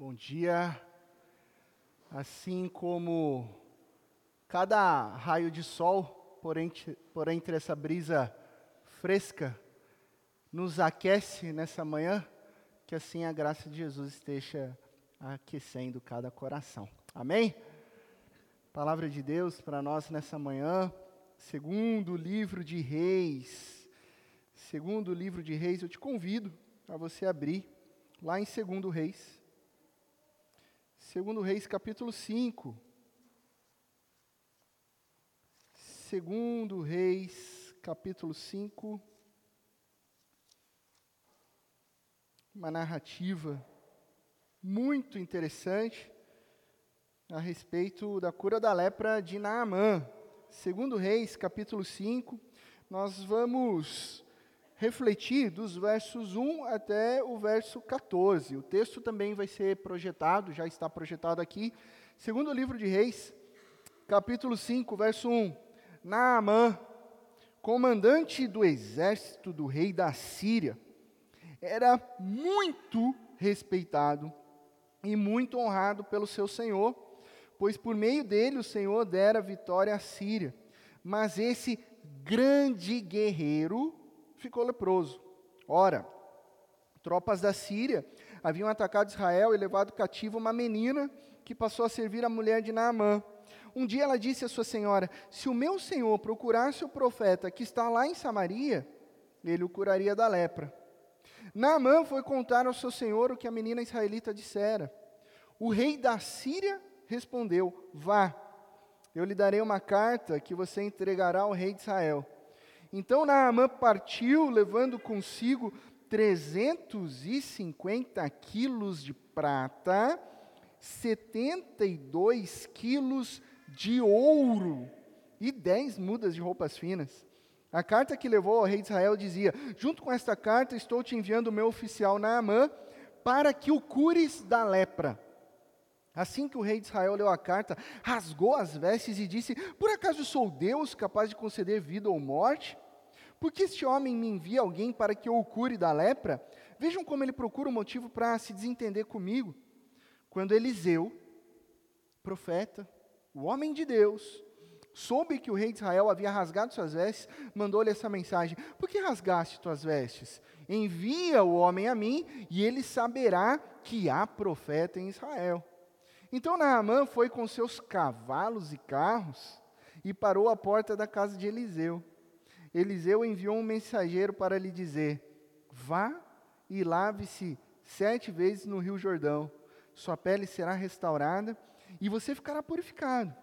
Bom dia. Assim como cada raio de sol, por entre, por entre essa brisa fresca, nos aquece nessa manhã, que assim a graça de Jesus esteja aquecendo cada coração. Amém? Palavra de Deus para nós nessa manhã, segundo livro de Reis. Segundo livro de Reis, eu te convido a você abrir lá em segundo Reis. Segundo Reis, capítulo 5. Segundo Reis, capítulo 5. Uma narrativa muito interessante a respeito da cura da lepra de Naamã. Segundo Reis, capítulo 5, nós vamos refletir dos versos 1 até o verso 14. O texto também vai ser projetado, já está projetado aqui. Segundo livro de Reis, capítulo 5, verso 1. Naamã, comandante do exército do rei da Síria, era muito respeitado e muito honrado pelo seu senhor, pois por meio dele o Senhor dera vitória à Síria. Mas esse grande guerreiro ficou leproso. Ora, tropas da Síria haviam atacado Israel e levado cativo uma menina que passou a servir a mulher de Naamã. Um dia ela disse à sua senhora: Se o meu senhor procurasse o profeta que está lá em Samaria, ele o curaria da lepra. Naamã foi contar ao seu senhor o que a menina israelita dissera. O rei da Síria respondeu: Vá, eu lhe darei uma carta que você entregará ao rei de Israel. Então Naamã partiu, levando consigo 350 quilos de prata, 72 quilos de ouro e 10 mudas de roupas finas. A carta que levou ao rei de Israel dizia: Junto com esta carta estou te enviando o meu oficial Naamã para que o cures da lepra. Assim que o rei de Israel leu a carta, rasgou as vestes e disse: Por acaso sou Deus capaz de conceder vida ou morte? Por que este homem me envia alguém para que eu o cure da lepra? Vejam como ele procura um motivo para se desentender comigo. Quando Eliseu, profeta, o homem de Deus, soube que o rei de Israel havia rasgado suas vestes, mandou-lhe essa mensagem: Por que rasgaste tuas vestes? Envia o homem a mim, e ele saberá que há profeta em Israel. Então Naamã foi com seus cavalos e carros e parou à porta da casa de Eliseu. Eliseu enviou um mensageiro para lhe dizer: Vá e lave-se sete vezes no rio Jordão, sua pele será restaurada e você ficará purificado.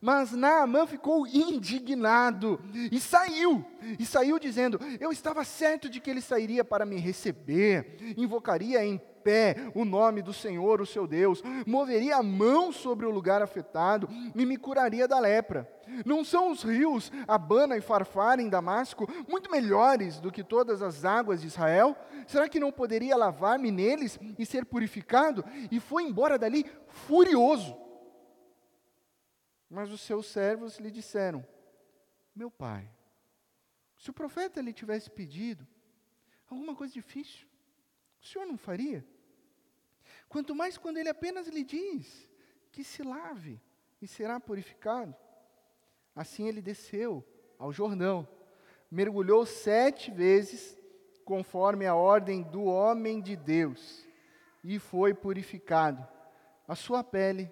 Mas Naamã ficou indignado e saiu, e saiu dizendo: Eu estava certo de que ele sairia para me receber, invocaria em pé o nome do Senhor, o seu Deus, moveria a mão sobre o lugar afetado e me curaria da lepra. Não são os rios Abana e Farfar em Damasco muito melhores do que todas as águas de Israel? Será que não poderia lavar-me neles e ser purificado? E foi embora dali furioso. Mas os seus servos lhe disseram: Meu pai, se o profeta lhe tivesse pedido alguma coisa difícil, o senhor não faria? Quanto mais quando ele apenas lhe diz que se lave e será purificado. Assim ele desceu ao Jordão, mergulhou sete vezes, conforme a ordem do homem de Deus, e foi purificado. A sua pele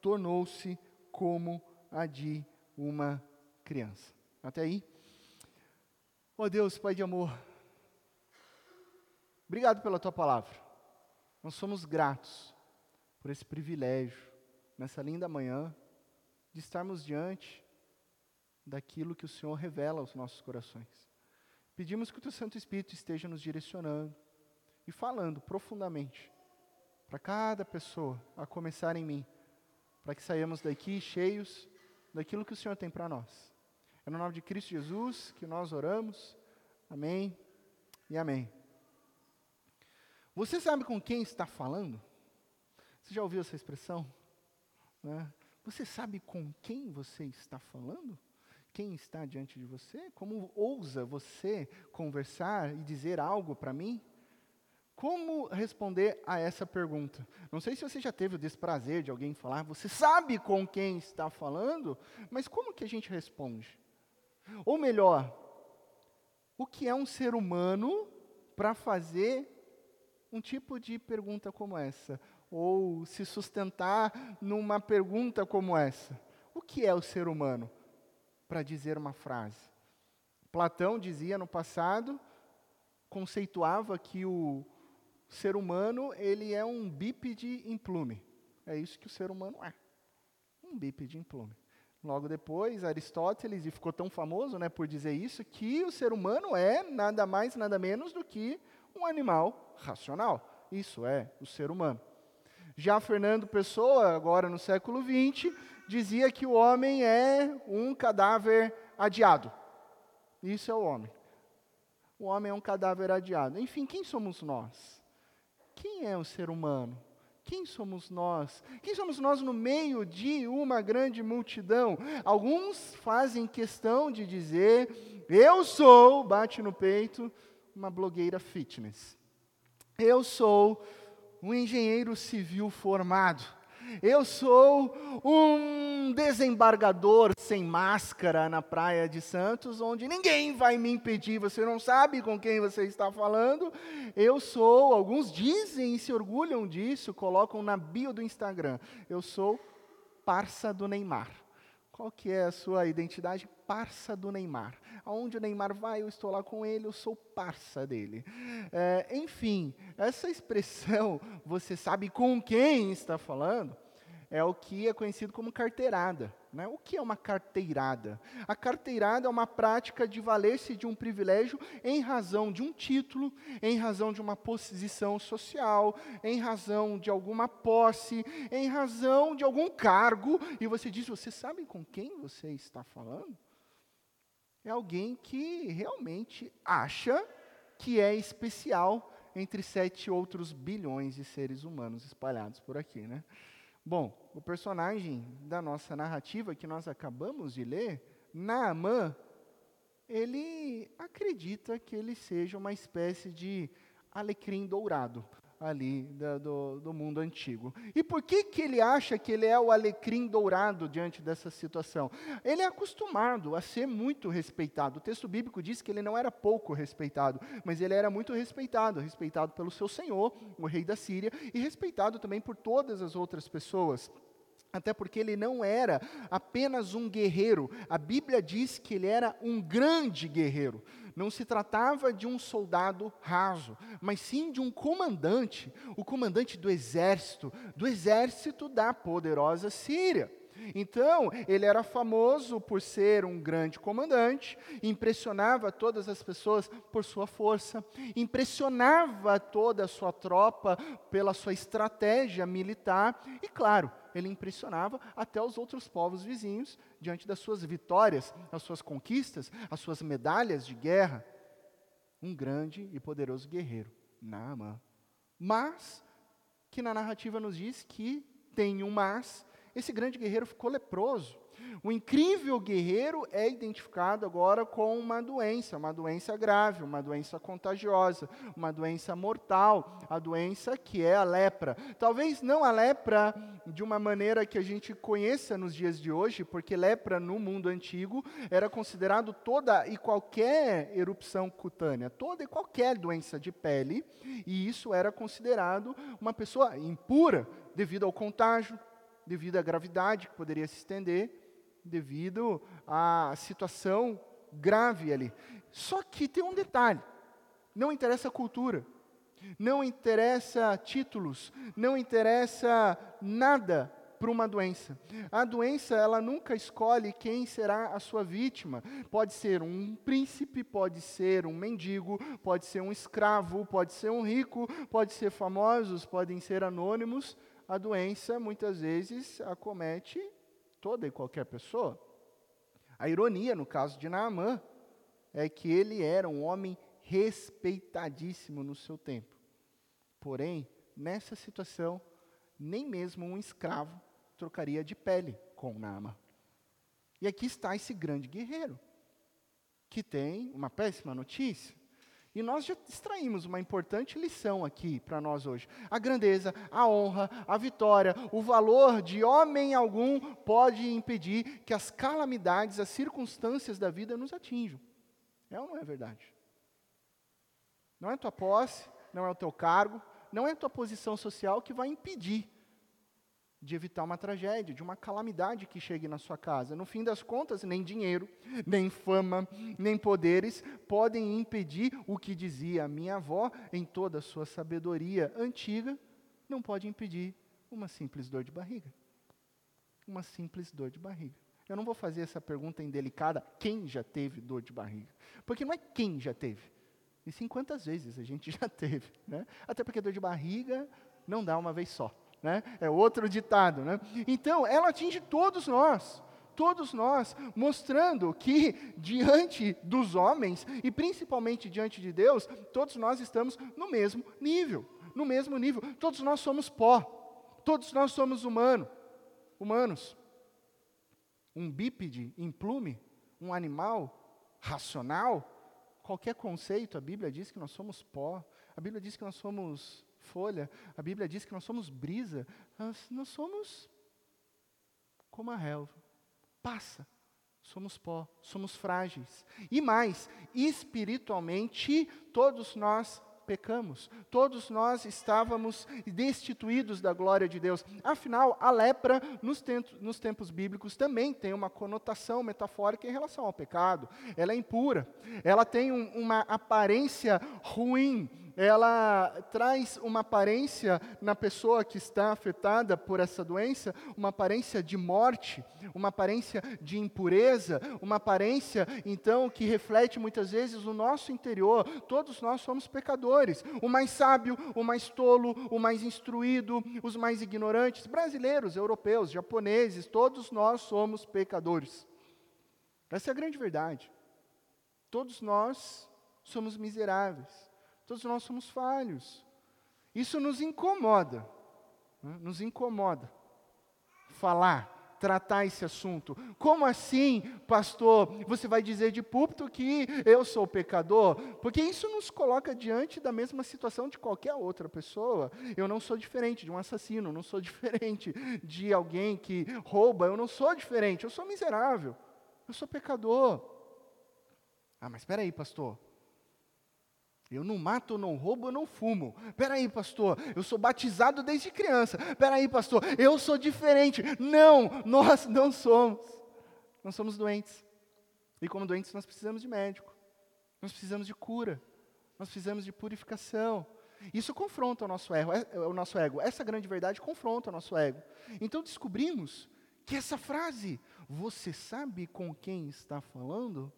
tornou-se como a de uma criança. Até aí. Ó oh Deus, Pai de amor, obrigado pela tua palavra. Nós somos gratos por esse privilégio, nessa linda manhã, de estarmos diante daquilo que o Senhor revela aos nossos corações. Pedimos que o Teu Santo Espírito esteja nos direcionando e falando profundamente para cada pessoa, a começar em mim, para que saiamos daqui cheios daquilo que o Senhor tem para nós. É no nome de Cristo Jesus que nós oramos. Amém e amém. Você sabe com quem está falando? Você já ouviu essa expressão? Né? Você sabe com quem você está falando? Quem está diante de você? Como ousa você conversar e dizer algo para mim? Como responder a essa pergunta? Não sei se você já teve o desprazer de alguém falar, você sabe com quem está falando, mas como que a gente responde? Ou melhor, o que é um ser humano para fazer um tipo de pergunta como essa? Ou se sustentar numa pergunta como essa? O que é o ser humano para dizer uma frase? Platão dizia no passado, conceituava que o ser humano ele é um bípede em plume. É isso que o ser humano é. Um bípede em plume. Logo depois, Aristóteles, e ficou tão famoso né, por dizer isso, que o ser humano é nada mais, nada menos do que um animal racional. Isso é o ser humano. Já Fernando Pessoa, agora no século XX, dizia que o homem é um cadáver adiado. Isso é o homem. O homem é um cadáver adiado. Enfim, quem somos nós? Quem é o ser humano? Quem somos nós? Quem somos nós no meio de uma grande multidão? Alguns fazem questão de dizer: eu sou, bate no peito, uma blogueira fitness. Eu sou um engenheiro civil formado. Eu sou um desembargador sem máscara na praia de Santos, onde ninguém vai me impedir, você não sabe com quem você está falando. Eu sou, alguns dizem e se orgulham disso, colocam na bio do Instagram. Eu sou parça do Neymar. Qual que é a sua identidade? Parça do Neymar. Aonde o Neymar vai, eu estou lá com ele, eu sou parça dele. É, enfim, essa expressão, você sabe com quem está falando, é o que é conhecido como carteirada. Né? O que é uma carteirada? A carteirada é uma prática de valer-se de um privilégio em razão de um título, em razão de uma posição social, em razão de alguma posse, em razão de algum cargo, e você diz: Você sabe com quem você está falando? É alguém que realmente acha que é especial entre sete outros bilhões de seres humanos espalhados por aqui, né? Bom, o personagem da nossa narrativa que nós acabamos de ler, Naamã, ele acredita que ele seja uma espécie de alecrim dourado ali do, do mundo antigo. E por que, que ele acha que ele é o alecrim dourado diante dessa situação? Ele é acostumado a ser muito respeitado. O texto bíblico diz que ele não era pouco respeitado, mas ele era muito respeitado respeitado pelo seu senhor, o rei da Síria, e respeitado também por todas as outras pessoas. Até porque ele não era apenas um guerreiro, a Bíblia diz que ele era um grande guerreiro. Não se tratava de um soldado raso, mas sim de um comandante, o comandante do exército, do exército da poderosa Síria. Então, ele era famoso por ser um grande comandante, impressionava todas as pessoas por sua força, impressionava toda a sua tropa pela sua estratégia militar e, claro, ele impressionava até os outros povos vizinhos diante das suas vitórias, as suas conquistas, as suas medalhas de guerra. Um grande e poderoso guerreiro, Naamã. Mas, que na narrativa nos diz que tem um mas, esse grande guerreiro ficou leproso. O incrível guerreiro é identificado agora com uma doença, uma doença grave, uma doença contagiosa, uma doença mortal, a doença que é a lepra. Talvez não a lepra de uma maneira que a gente conheça nos dias de hoje, porque lepra no mundo antigo era considerado toda e qualquer erupção cutânea, toda e qualquer doença de pele, e isso era considerado uma pessoa impura devido ao contágio, devido à gravidade que poderia se estender, devido à situação grave ali. Só que tem um detalhe: não interessa a cultura, não interessa títulos, não interessa nada para uma doença. A doença, ela nunca escolhe quem será a sua vítima. Pode ser um príncipe, pode ser um mendigo, pode ser um escravo, pode ser um rico, pode ser famosos, podem ser anônimos. A doença muitas vezes acomete toda e qualquer pessoa. A ironia, no caso de Naamã, é que ele era um homem respeitadíssimo no seu tempo. Porém, nessa situação, nem mesmo um escravo trocaria de pele com Naamã. E aqui está esse grande guerreiro, que tem uma péssima notícia. E nós já extraímos uma importante lição aqui para nós hoje. A grandeza, a honra, a vitória, o valor de homem algum pode impedir que as calamidades, as circunstâncias da vida nos atinjam. É ou não é verdade? Não é tua posse, não é o teu cargo, não é a tua posição social que vai impedir de evitar uma tragédia, de uma calamidade que chegue na sua casa. No fim das contas, nem dinheiro, nem fama, nem poderes podem impedir o que dizia minha avó em toda a sua sabedoria antiga, não pode impedir uma simples dor de barriga. Uma simples dor de barriga. Eu não vou fazer essa pergunta indelicada, quem já teve dor de barriga? Porque não é quem já teve, e sim quantas vezes a gente já teve. Né? Até porque dor de barriga não dá uma vez só. Né? É outro ditado. Né? Então, ela atinge todos nós, todos nós, mostrando que diante dos homens, e principalmente diante de Deus, todos nós estamos no mesmo nível. No mesmo nível. Todos nós somos pó. Todos nós somos humano, humanos. Um bípede em plume, um animal racional, qualquer conceito, a Bíblia diz que nós somos pó, a Bíblia diz que nós somos folha, a Bíblia diz que nós somos brisa, nós, nós somos como a relva, passa, somos pó, somos frágeis. E mais, espiritualmente, todos nós pecamos. Todos nós estávamos destituídos da glória de Deus. Afinal, a lepra, nos, tempos, nos tempos bíblicos, também tem uma conotação metafórica em relação ao pecado. Ela é impura, ela tem um, uma aparência ruim, ela traz uma aparência na pessoa que está afetada por essa doença, uma aparência de morte, uma aparência de impureza, uma aparência, então, que reflete muitas vezes o nosso interior. Todos nós somos pecadores. O mais sábio, o mais tolo, o mais instruído, os mais ignorantes, brasileiros, europeus, japoneses, todos nós somos pecadores. Essa é a grande verdade. Todos nós somos miseráveis. Todos nós somos falhos. Isso nos incomoda, né? nos incomoda. Falar, tratar esse assunto. Como assim, pastor, você vai dizer de púlpito que eu sou pecador? Porque isso nos coloca diante da mesma situação de qualquer outra pessoa. Eu não sou diferente de um assassino, não sou diferente de alguém que rouba, eu não sou diferente, eu sou miserável, eu sou pecador. Ah, mas espera aí, pastor. Eu não mato, eu não roubo, eu não fumo. Peraí, pastor, eu sou batizado desde criança. Peraí, pastor, eu sou diferente. Não, nós não somos. Nós somos doentes. E como doentes, nós precisamos de médico. Nós precisamos de cura. Nós precisamos de purificação. Isso confronta o nosso ego, é, o nosso ego. Essa grande verdade confronta o nosso ego. Então descobrimos que essa frase, você sabe com quem está falando,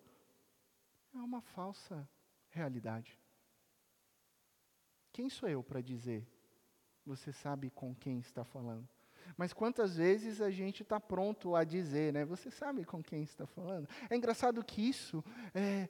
é uma falsa realidade. Quem sou eu para dizer? Você sabe com quem está falando. Mas quantas vezes a gente está pronto a dizer, né? Você sabe com quem está falando? É engraçado que isso, é,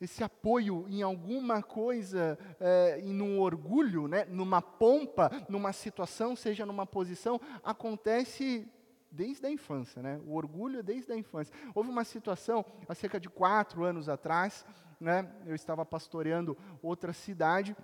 esse apoio em alguma coisa, é, em um orgulho, né? numa pompa, numa situação, seja numa posição, acontece desde a infância, né? O orgulho desde a infância. Houve uma situação, há cerca de quatro anos atrás, né? Eu estava pastoreando outra cidade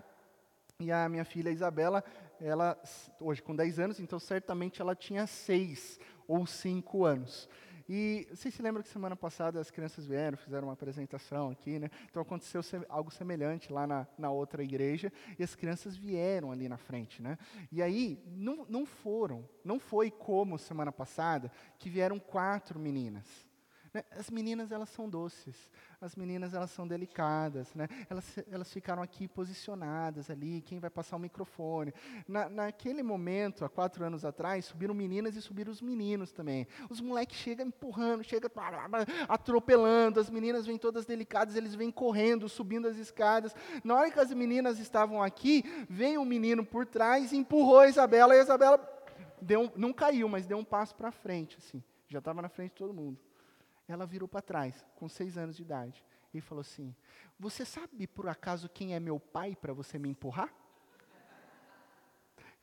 e a minha filha Isabela, ela hoje com 10 anos, então certamente ela tinha 6 ou 5 anos. E vocês se lembram que semana passada as crianças vieram, fizeram uma apresentação aqui, né? Então aconteceu algo semelhante lá na, na outra igreja, e as crianças vieram ali na frente, né? E aí, não, não foram, não foi como semana passada, que vieram quatro meninas. Né? As meninas, elas são doces, as meninas, elas são delicadas, né? elas, elas ficaram aqui posicionadas ali, quem vai passar o microfone. Na, naquele momento, há quatro anos atrás, subiram meninas e subiram os meninos também. Os moleques chegam empurrando, chegam atropelando, as meninas vêm todas delicadas, eles vêm correndo, subindo as escadas. Na hora que as meninas estavam aqui, veio um menino por trás empurrou a Isabela, e a Isabela deu, não caiu, mas deu um passo para frente, assim. Já estava na frente de todo mundo. Ela virou para trás, com seis anos de idade, e falou assim: Você sabe por acaso quem é meu pai para você me empurrar?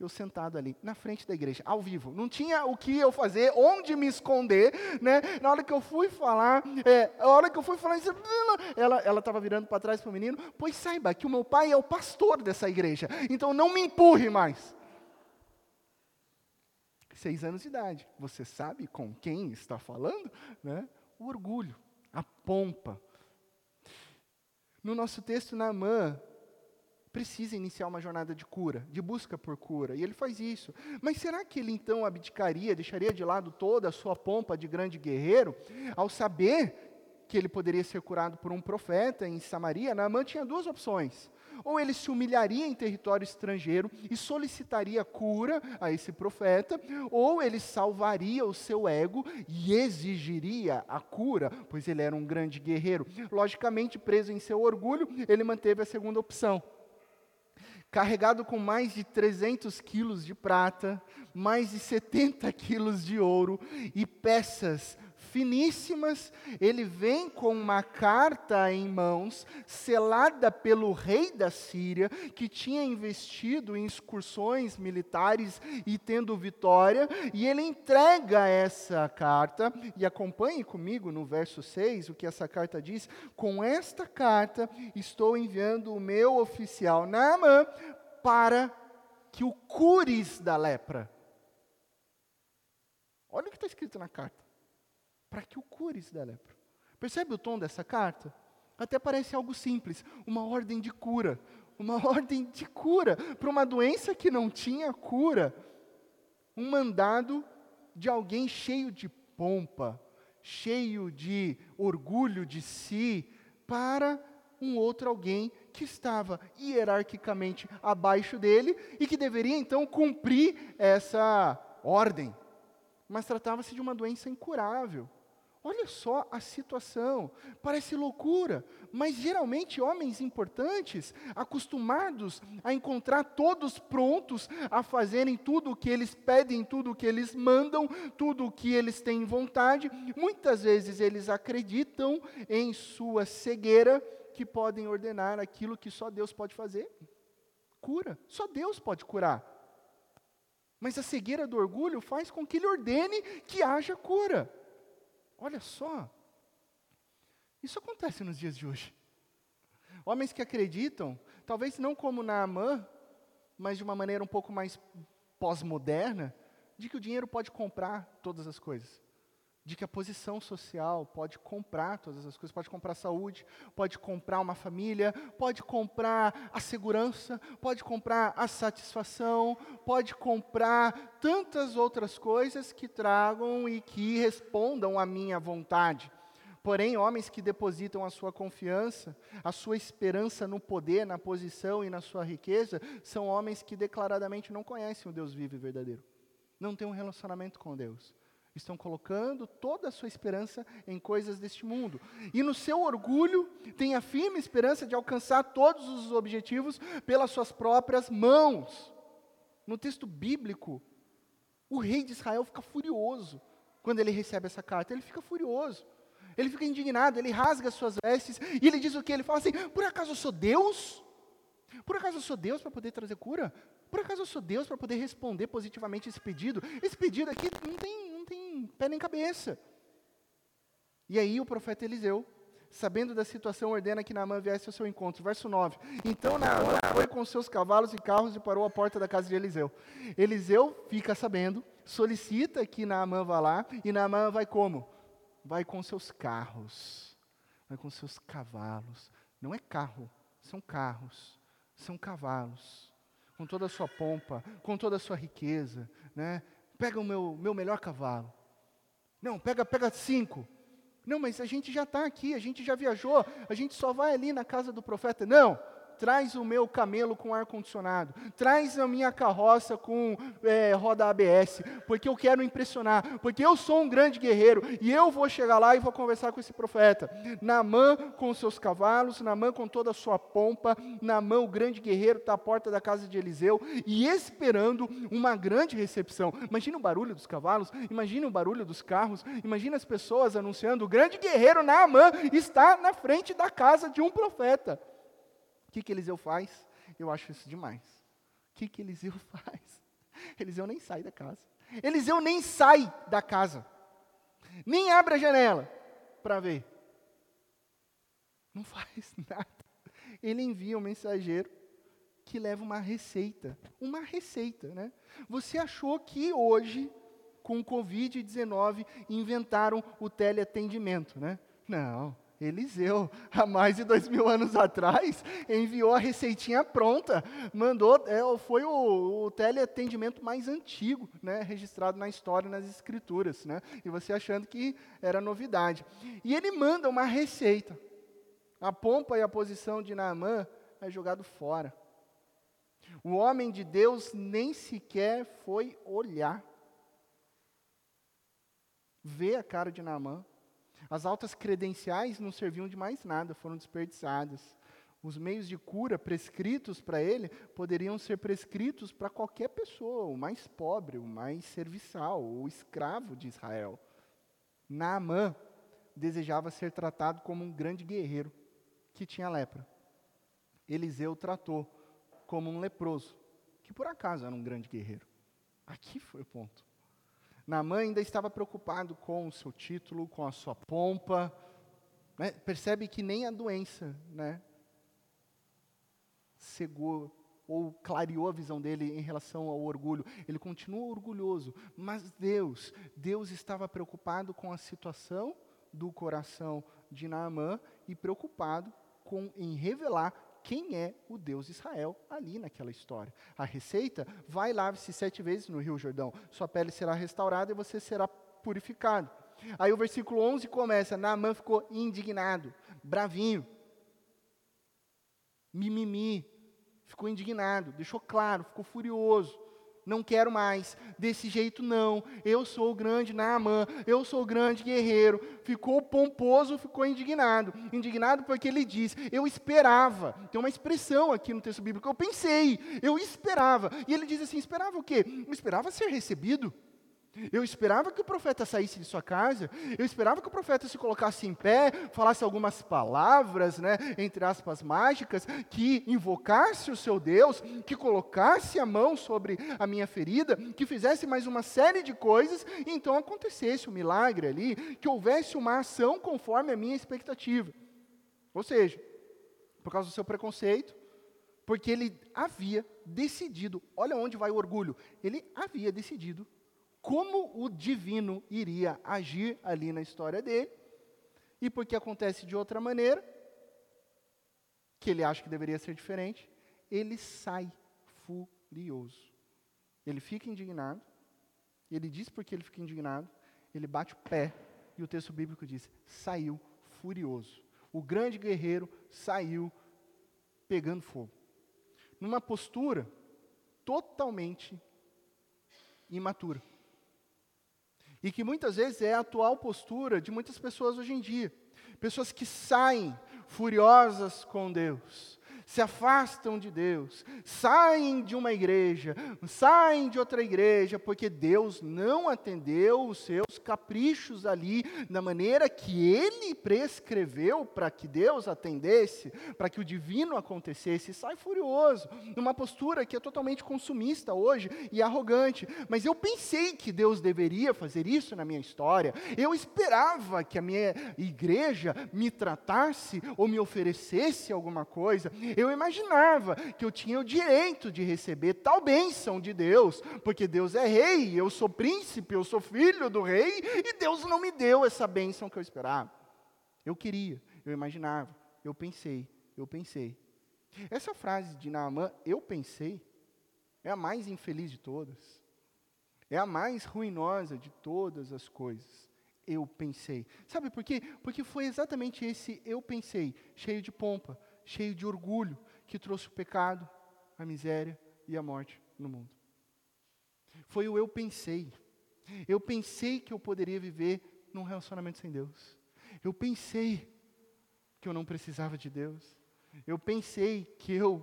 eu sentado ali, na frente da igreja, ao vivo. Não tinha o que eu fazer, onde me esconder, né? Na hora que eu fui falar, é, na hora que eu fui falar, ela estava virando para trás para o menino, pois saiba que o meu pai é o pastor dessa igreja, então não me empurre mais. Seis anos de idade, você sabe com quem está falando? Né? O orgulho, a pompa. No nosso texto, Naamã precisa iniciar uma jornada de cura, de busca por cura, e ele faz isso. Mas será que ele então abdicaria, deixaria de lado toda a sua pompa de grande guerreiro, ao saber que ele poderia ser curado por um profeta em Samaria? Naamã tinha duas opções. Ou ele se humilharia em território estrangeiro e solicitaria cura a esse profeta, ou ele salvaria o seu ego e exigiria a cura, pois ele era um grande guerreiro. Logicamente, preso em seu orgulho, ele manteve a segunda opção carregado com mais de 300 quilos de prata, mais de 70 quilos de ouro e peças finíssimas, ele vem com uma carta em mãos, selada pelo rei da Síria, que tinha investido em excursões militares e tendo vitória, e ele entrega essa carta, e acompanhe comigo no verso 6 o que essa carta diz: Com esta carta estou enviando o meu oficial Naamã para que o cures da lepra. Olha o que está escrito na carta para que o cures da lepra. Percebe o tom dessa carta? Até parece algo simples, uma ordem de cura, uma ordem de cura para uma doença que não tinha cura. Um mandado de alguém cheio de pompa, cheio de orgulho de si, para um outro alguém que estava hierarquicamente abaixo dele e que deveria então cumprir essa ordem. Mas tratava-se de uma doença incurável. Olha só a situação, parece loucura, mas geralmente homens importantes, acostumados a encontrar todos prontos a fazerem tudo o que eles pedem, tudo o que eles mandam, tudo o que eles têm vontade, muitas vezes eles acreditam em sua cegueira que podem ordenar aquilo que só Deus pode fazer. Cura, só Deus pode curar. Mas a cegueira do orgulho faz com que ele ordene que haja cura. Olha só. Isso acontece nos dias de hoje. Homens que acreditam, talvez não como Naamã, mas de uma maneira um pouco mais pós-moderna, de que o dinheiro pode comprar todas as coisas. De que a posição social pode comprar todas as coisas, pode comprar saúde, pode comprar uma família, pode comprar a segurança, pode comprar a satisfação, pode comprar tantas outras coisas que tragam e que respondam à minha vontade. Porém, homens que depositam a sua confiança, a sua esperança no poder, na posição e na sua riqueza, são homens que declaradamente não conhecem o Deus vivo e verdadeiro. Não têm um relacionamento com Deus. Estão colocando toda a sua esperança em coisas deste mundo. E no seu orgulho, tem a firme esperança de alcançar todos os objetivos pelas suas próprias mãos. No texto bíblico, o rei de Israel fica furioso quando ele recebe essa carta. Ele fica furioso. Ele fica indignado, ele rasga suas vestes e ele diz o que? Ele fala assim: por acaso eu sou Deus? Por acaso eu sou Deus para poder trazer cura? Por acaso eu sou Deus para poder responder positivamente esse pedido? Esse pedido aqui não tem, pé nem cabeça. E aí o profeta Eliseu, sabendo da situação, ordena que Naamã viesse ao seu encontro. Verso 9. Então Naamã foi com seus cavalos e carros e parou à porta da casa de Eliseu. Eliseu fica sabendo, solicita que Naamã vá lá, e Naamã vai como? Vai com seus carros, vai com seus cavalos. Não é carro, são carros, são cavalos, com toda a sua pompa, com toda a sua riqueza, né? Pega o meu, meu melhor cavalo. Não, pega, pega cinco. Não, mas a gente já está aqui, a gente já viajou, a gente só vai ali na casa do profeta. Não, traz o meu camelo com ar-condicionado, traz a minha carroça com é, roda ABS, porque eu quero impressionar, porque eu sou um grande guerreiro e eu vou chegar lá e vou conversar com esse profeta. Namã com seus cavalos, Namã com toda a sua pompa, Namã, o grande guerreiro, está à porta da casa de Eliseu e esperando uma grande recepção. Imagina o barulho dos cavalos, imagina o barulho dos carros, imagina as pessoas anunciando: o grande guerreiro Naamã está na frente da casa de um profeta que, que Eliseu faz? Eu acho isso demais. O que, que Eliseu faz? Eliseu nem sai da casa. Eliseu nem sai da casa. Nem abre a janela para ver. Não faz nada. Ele envia um mensageiro que leva uma receita. Uma receita, né? Você achou que hoje, com o Covid-19, inventaram o teleatendimento, né? Não. Eliseu, há mais de dois mil anos atrás, enviou a receitinha pronta, mandou, é, foi o, o teleatendimento mais antigo, né, registrado na história, nas escrituras, né, e você achando que era novidade. E ele manda uma receita. A pompa e a posição de Naamã é jogado fora. O homem de Deus nem sequer foi olhar, ver a cara de Naamã. As altas credenciais não serviam de mais nada, foram desperdiçadas. Os meios de cura prescritos para ele poderiam ser prescritos para qualquer pessoa, o mais pobre, o mais serviçal, o escravo de Israel. Naamã desejava ser tratado como um grande guerreiro que tinha lepra. Eliseu tratou como um leproso, que por acaso era um grande guerreiro. Aqui foi o ponto. Naamã ainda estava preocupado com o seu título, com a sua pompa. Né? Percebe que nem a doença né, cegou ou clareou a visão dele em relação ao orgulho. Ele continua orgulhoso, mas Deus, Deus estava preocupado com a situação do coração de Naamã e preocupado com em revelar quem é o Deus Israel ali naquela história. A receita, vai lave-se sete vezes no Rio Jordão, sua pele será restaurada e você será purificado. Aí o versículo 11 começa, Naamã ficou indignado, bravinho, mimimi, ficou indignado, deixou claro, ficou furioso não quero mais, desse jeito não, eu sou o grande Naamã, eu sou o grande guerreiro. Ficou pomposo, ficou indignado. Indignado porque ele diz, eu esperava. Tem uma expressão aqui no texto bíblico, eu pensei, eu esperava. E ele diz assim: esperava o quê? Eu esperava ser recebido. Eu esperava que o profeta saísse de sua casa, eu esperava que o profeta se colocasse em pé, falasse algumas palavras, né, entre aspas, mágicas, que invocasse o seu Deus, que colocasse a mão sobre a minha ferida, que fizesse mais uma série de coisas, e então acontecesse o um milagre ali, que houvesse uma ação conforme a minha expectativa. Ou seja, por causa do seu preconceito, porque ele havia decidido, olha onde vai o orgulho, ele havia decidido como o divino iria agir ali na história dele, e porque acontece de outra maneira, que ele acha que deveria ser diferente, ele sai furioso. Ele fica indignado, ele diz porque ele fica indignado, ele bate o pé, e o texto bíblico diz: saiu furioso. O grande guerreiro saiu pegando fogo. Numa postura totalmente imatura. E que muitas vezes é a atual postura de muitas pessoas hoje em dia. Pessoas que saem furiosas com Deus, se afastam de Deus, saem de uma igreja, saem de outra igreja, porque Deus não atendeu os seus caprichos ali, da maneira que Ele prescreveu para que Deus atendesse, para que o divino acontecesse, sai furioso, numa postura que é totalmente consumista hoje e arrogante. Mas eu pensei que Deus deveria fazer isso na minha história, eu esperava que a minha igreja me tratasse ou me oferecesse alguma coisa, eu imaginava que eu tinha o direito de receber tal bênção de Deus, porque Deus é rei, eu sou príncipe, eu sou filho do rei, e Deus não me deu essa bênção que eu esperava. Eu queria, eu imaginava, eu pensei, eu pensei. Essa frase de Naamã, eu pensei, é a mais infeliz de todas. É a mais ruinosa de todas as coisas. Eu pensei. Sabe por quê? Porque foi exatamente esse eu pensei, cheio de pompa, cheio de orgulho, que trouxe o pecado, a miséria e a morte no mundo. Foi o eu pensei. Eu pensei que eu poderia viver num relacionamento sem Deus. Eu pensei que eu não precisava de Deus. Eu pensei que eu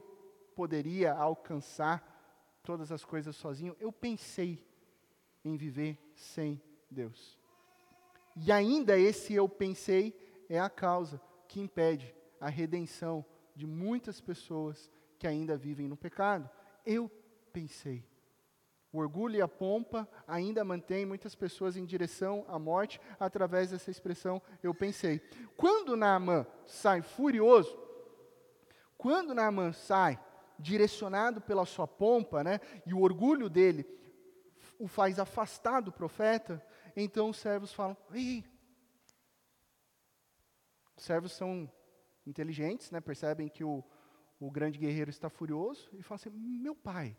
poderia alcançar todas as coisas sozinho. Eu pensei em viver sem Deus. E ainda esse eu pensei é a causa que impede a redenção de muitas pessoas que ainda vivem no pecado. Eu pensei. O orgulho e a pompa ainda mantêm muitas pessoas em direção à morte através dessa expressão eu pensei. Quando Naamã sai furioso, quando Naamã sai direcionado pela sua pompa, né, e o orgulho dele o faz afastar do profeta, então os servos falam: Ei, os servos são inteligentes, né, percebem que o, o grande guerreiro está furioso e falam assim: Meu pai,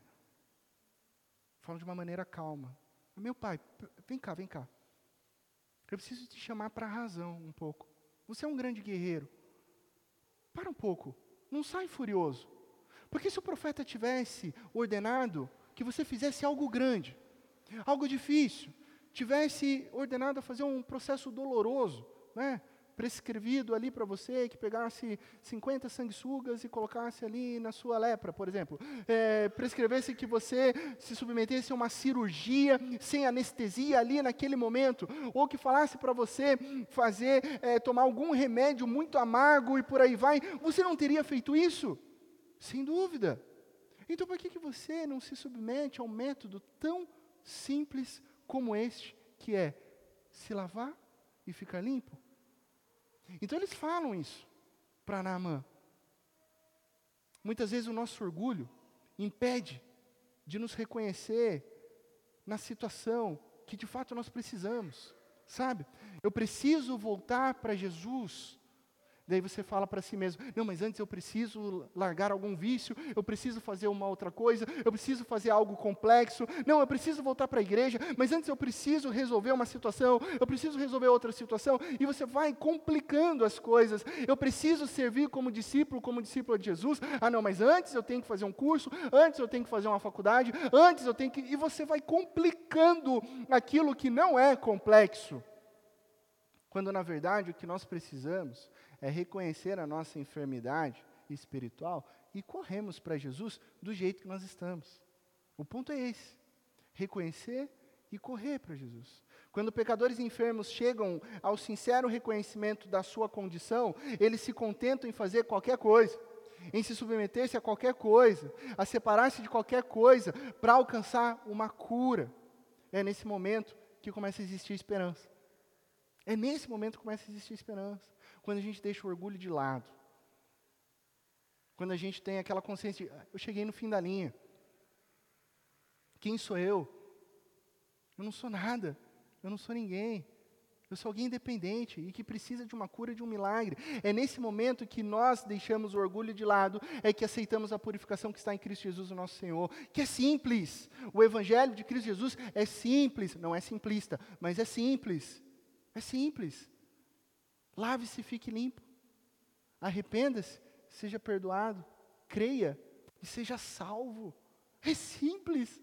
falam de uma maneira calma: Meu pai, vem cá, vem cá. Eu preciso te chamar para a razão um pouco. Você é um grande guerreiro. Para um pouco. Não sai furioso. Porque se o profeta tivesse ordenado que você fizesse algo grande, algo difícil, tivesse ordenado a fazer um processo doloroso, né? Prescrevido ali para você, que pegasse 50 sanguessugas e colocasse ali na sua lepra, por exemplo. É, prescrevesse que você se submetesse a uma cirurgia sem anestesia ali naquele momento, ou que falasse para você fazer, é, tomar algum remédio muito amargo e por aí vai, você não teria feito isso? Sem dúvida. Então por que, que você não se submete a um método tão simples como este, que é se lavar e ficar limpo? Então eles falam isso para Naamã. Muitas vezes o nosso orgulho impede de nos reconhecer na situação que de fato nós precisamos, sabe? Eu preciso voltar para Jesus Daí você fala para si mesmo: não, mas antes eu preciso largar algum vício, eu preciso fazer uma outra coisa, eu preciso fazer algo complexo. Não, eu preciso voltar para a igreja, mas antes eu preciso resolver uma situação, eu preciso resolver outra situação. E você vai complicando as coisas. Eu preciso servir como discípulo, como discípulo de Jesus. Ah, não, mas antes eu tenho que fazer um curso, antes eu tenho que fazer uma faculdade, antes eu tenho que. E você vai complicando aquilo que não é complexo. Quando na verdade o que nós precisamos é reconhecer a nossa enfermidade espiritual e corremos para Jesus do jeito que nós estamos. O ponto é esse: reconhecer e correr para Jesus. Quando pecadores enfermos chegam ao sincero reconhecimento da sua condição, eles se contentam em fazer qualquer coisa, em se submeter-se a qualquer coisa, a separar-se de qualquer coisa para alcançar uma cura. É nesse momento que começa a existir esperança. É nesse momento que começa a existir esperança quando a gente deixa o orgulho de lado. Quando a gente tem aquela consciência de, ah, eu cheguei no fim da linha. Quem sou eu? Eu não sou nada. Eu não sou ninguém. Eu sou alguém independente e que precisa de uma cura, de um milagre. É nesse momento que nós deixamos o orgulho de lado, é que aceitamos a purificação que está em Cristo Jesus, o nosso Senhor, que é simples. O Evangelho de Cristo Jesus é simples, não é simplista, mas é simples. É simples. Lave-se e fique limpo. Arrependa-se, seja perdoado. Creia e seja salvo. É simples.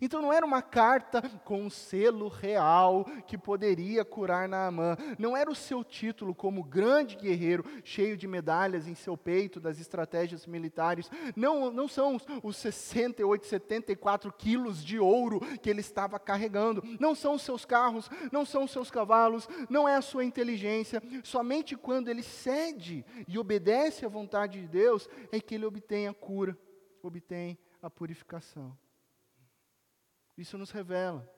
Então não era uma carta com um selo real que poderia curar Naamã. Não era o seu título como grande guerreiro, cheio de medalhas em seu peito das estratégias militares. Não, não são os 68, 74 quilos de ouro que ele estava carregando. Não são os seus carros, não são os seus cavalos, não é a sua inteligência. Somente quando ele cede e obedece à vontade de Deus é que ele obtém a cura, obtém a purificação. Isso nos revela.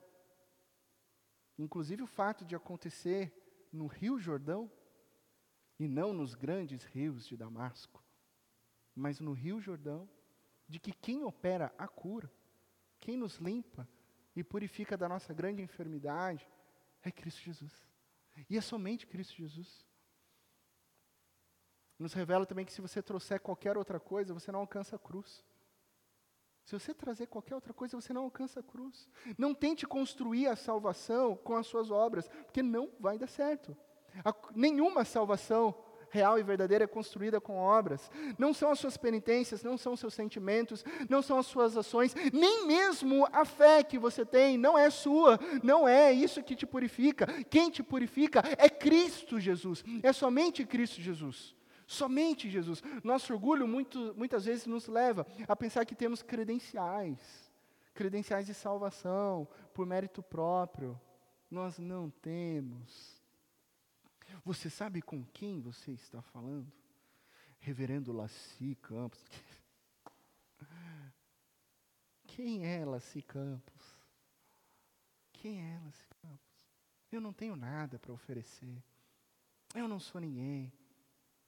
Inclusive o fato de acontecer no Rio Jordão, e não nos grandes rios de Damasco, mas no Rio Jordão, de que quem opera a cura, quem nos limpa e purifica da nossa grande enfermidade, é Cristo Jesus. E é somente Cristo Jesus. Nos revela também que se você trouxer qualquer outra coisa, você não alcança a cruz. Se você trazer qualquer outra coisa, você não alcança a cruz. Não tente construir a salvação com as suas obras, porque não vai dar certo. A, nenhuma salvação real e verdadeira é construída com obras. Não são as suas penitências, não são os seus sentimentos, não são as suas ações, nem mesmo a fé que você tem, não é sua, não é isso que te purifica. Quem te purifica é Cristo Jesus, é somente Cristo Jesus. Somente Jesus. Nosso orgulho muito, muitas vezes nos leva a pensar que temos credenciais, credenciais de salvação, por mérito próprio. Nós não temos. Você sabe com quem você está falando? Reverendo Laci Campos. quem é Laci Campos? Quem é Laci Campos? Eu não tenho nada para oferecer. Eu não sou ninguém.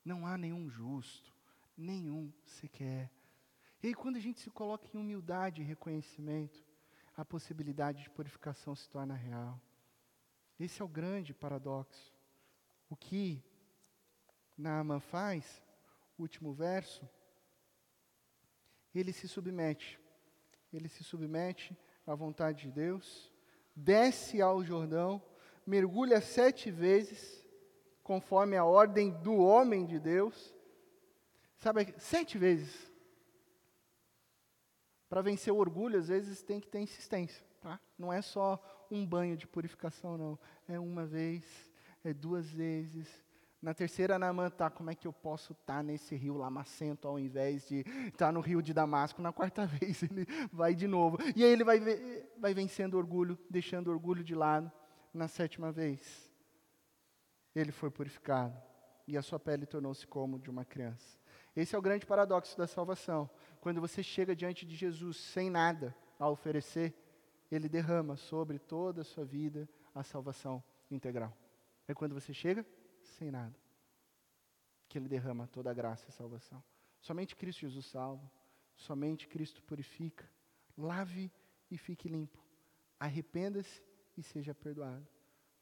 Não há nenhum justo, nenhum sequer. E aí, quando a gente se coloca em humildade e reconhecimento, a possibilidade de purificação se torna real. Esse é o grande paradoxo. O que Naaman faz, último verso, ele se submete. Ele se submete à vontade de Deus, desce ao Jordão, mergulha sete vezes, conforme a ordem do homem de Deus. Sabe, sete vezes. Para vencer o orgulho, às vezes tem que ter insistência. Tá? Não é só um banho de purificação, não. É uma vez, é duas vezes. Na terceira, Naamã, tá, como é que eu posso estar tá nesse rio lamacento ao invés de estar tá no rio de Damasco? Na quarta vez ele vai de novo. E aí ele vai, vai vencendo orgulho, deixando orgulho de lado. Na sétima vez, ele foi purificado e a sua pele tornou-se como de uma criança. Esse é o grande paradoxo da salvação. Quando você chega diante de Jesus sem nada a oferecer, ele derrama sobre toda a sua vida a salvação integral. É quando você chega sem nada que ele derrama toda a graça e salvação. Somente Cristo Jesus salva, somente Cristo purifica. Lave e fique limpo. Arrependa-se e seja perdoado.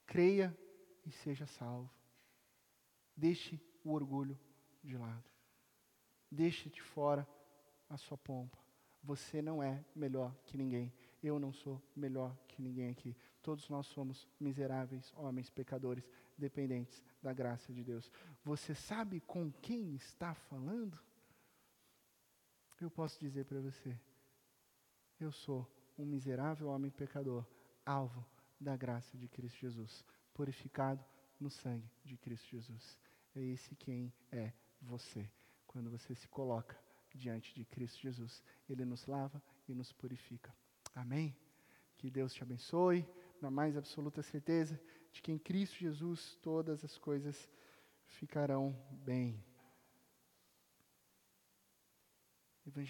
Creia e seja salvo. Deixe o orgulho de lado. Deixe de fora a sua pompa. Você não é melhor que ninguém. Eu não sou melhor que ninguém aqui. Todos nós somos miseráveis homens pecadores, dependentes da graça de Deus. Você sabe com quem está falando? Eu posso dizer para você: eu sou um miserável homem pecador, alvo da graça de Cristo Jesus, purificado no sangue de Cristo Jesus. É esse quem é você. Quando você se coloca diante de Cristo Jesus, Ele nos lava e nos purifica. Amém? Que Deus te abençoe, na mais absoluta certeza de que em Cristo Jesus todas as coisas ficarão bem.